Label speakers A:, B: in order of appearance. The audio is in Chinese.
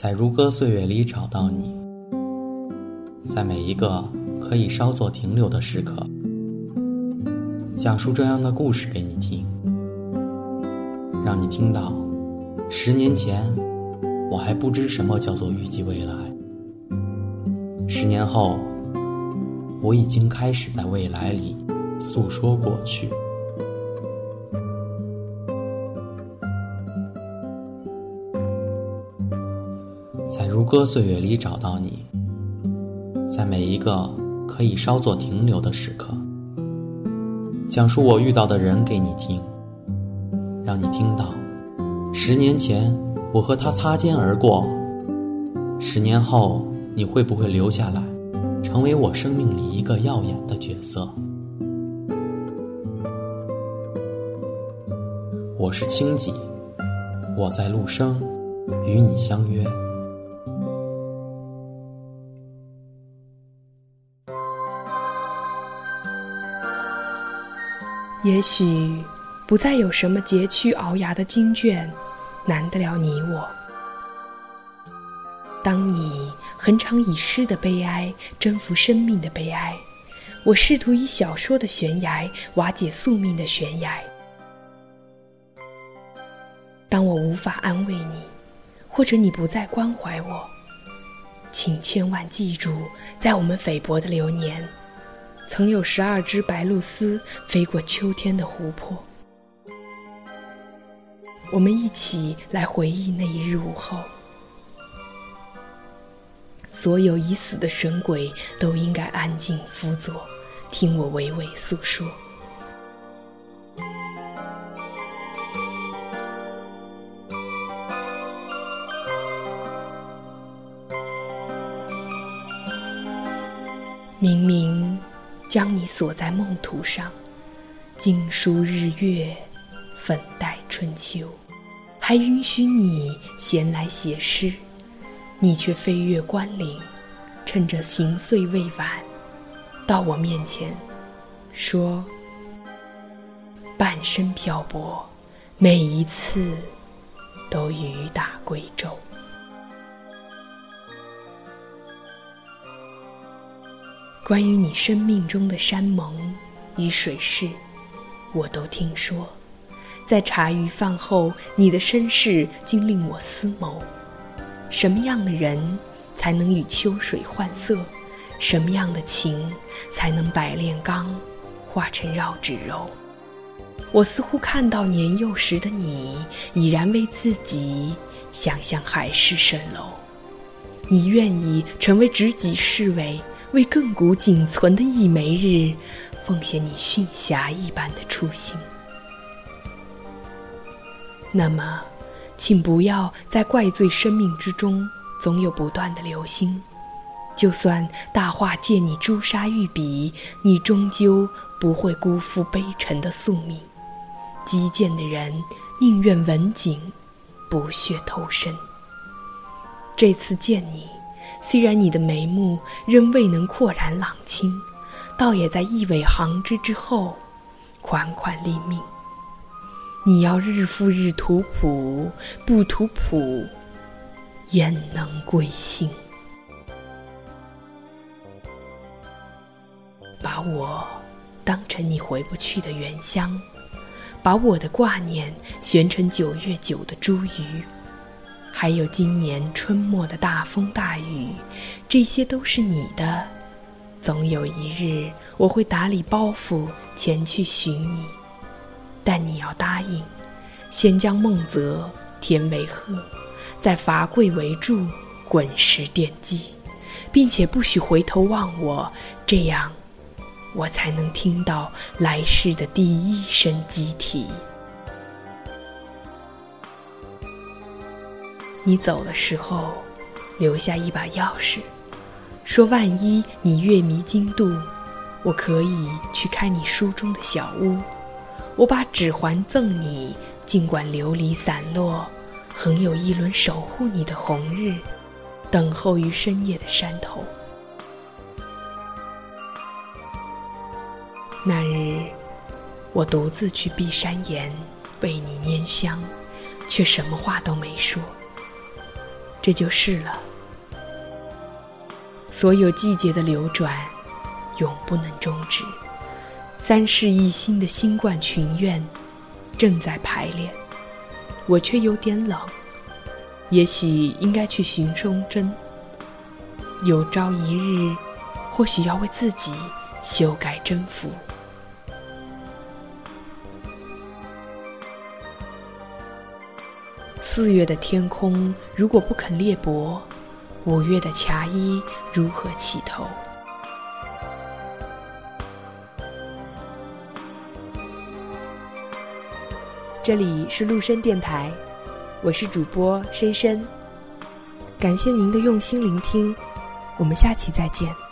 A: 在如歌岁月里找到你，在每一个可以稍作停留的时刻，讲述这样的故事给你听，让你听到十年前我还不知什么叫做预计未来，十年后我已经开始在未来里诉说过去。如歌岁月里找到你，在每一个可以稍作停留的时刻，讲述我遇到的人给你听，让你听到十年前我和他擦肩而过，十年后你会不会留下来，成为我生命里一个耀眼的角色？我是清几，我在陆生与你相约。
B: 也许不再有什么佶屈聱牙的经卷难得了你我。当你恒常以诗的悲哀征服生命的悲哀，我试图以小说的悬崖瓦解宿命的悬崖。当我无法安慰你，或者你不再关怀我，请千万记住，在我们菲薄的流年。曾有十二只白鹭鸶飞过秋天的湖泊，我们一起来回忆那一日午后。所有已死的神鬼都应该安静辅佐，听我娓娓诉说。明明。将你锁在梦途上，经书日月，粉黛春秋，还允许你闲来写诗，你却飞越关岭，趁着行岁未晚，到我面前，说：半生漂泊，每一次都雨打归舟。关于你生命中的山盟与水誓，我都听说。在茶余饭后，你的身世竟令我思谋：什么样的人才能与秋水换色？什么样的情才能百炼钢化成绕指柔？我似乎看到年幼时的你，已然为自己想象海市蜃楼。你愿意成为知己侍卫？为亘古仅存的一枚日，奉献你迅霞一般的初心。那么，请不要再怪罪生命之中总有不断的流星。就算大话借你朱砂玉笔，你终究不会辜负悲沉的宿命。击剑的人宁愿文景，不屑投身。这次见你。虽然你的眉目仍未能阔然朗清，倒也在一尾行之之后，款款立命。你要日复日图谱，不图谱，焉能归心？把我当成你回不去的原乡，把我的挂念悬成九月九的茱萸。还有今年春末的大风大雨，这些都是你的。总有一日，我会打理包袱前去寻你，但你要答应，先将孟泽填为壑，再伐桂为柱，滚石奠基，并且不许回头望我，这样，我才能听到来世的第一声鸡啼。你走的时候，留下一把钥匙，说万一你月迷津渡，我可以去开你书中的小屋。我把指环赠你，尽管流离散落，横有一轮守护你的红日，等候于深夜的山头。那日，我独自去碧山岩为你拈香，却什么话都没说。这就是了。所有季节的流转，永不能终止。三世一心的新冠群院，正在排练。我却有点冷，也许应该去寻松针。有朝一日，或许要为自己修改征服。四月的天空如果不肯裂帛，五月的茶衣如何起头？这里是陆深电台，我是主播深深，感谢您的用心聆听，我们下期再见。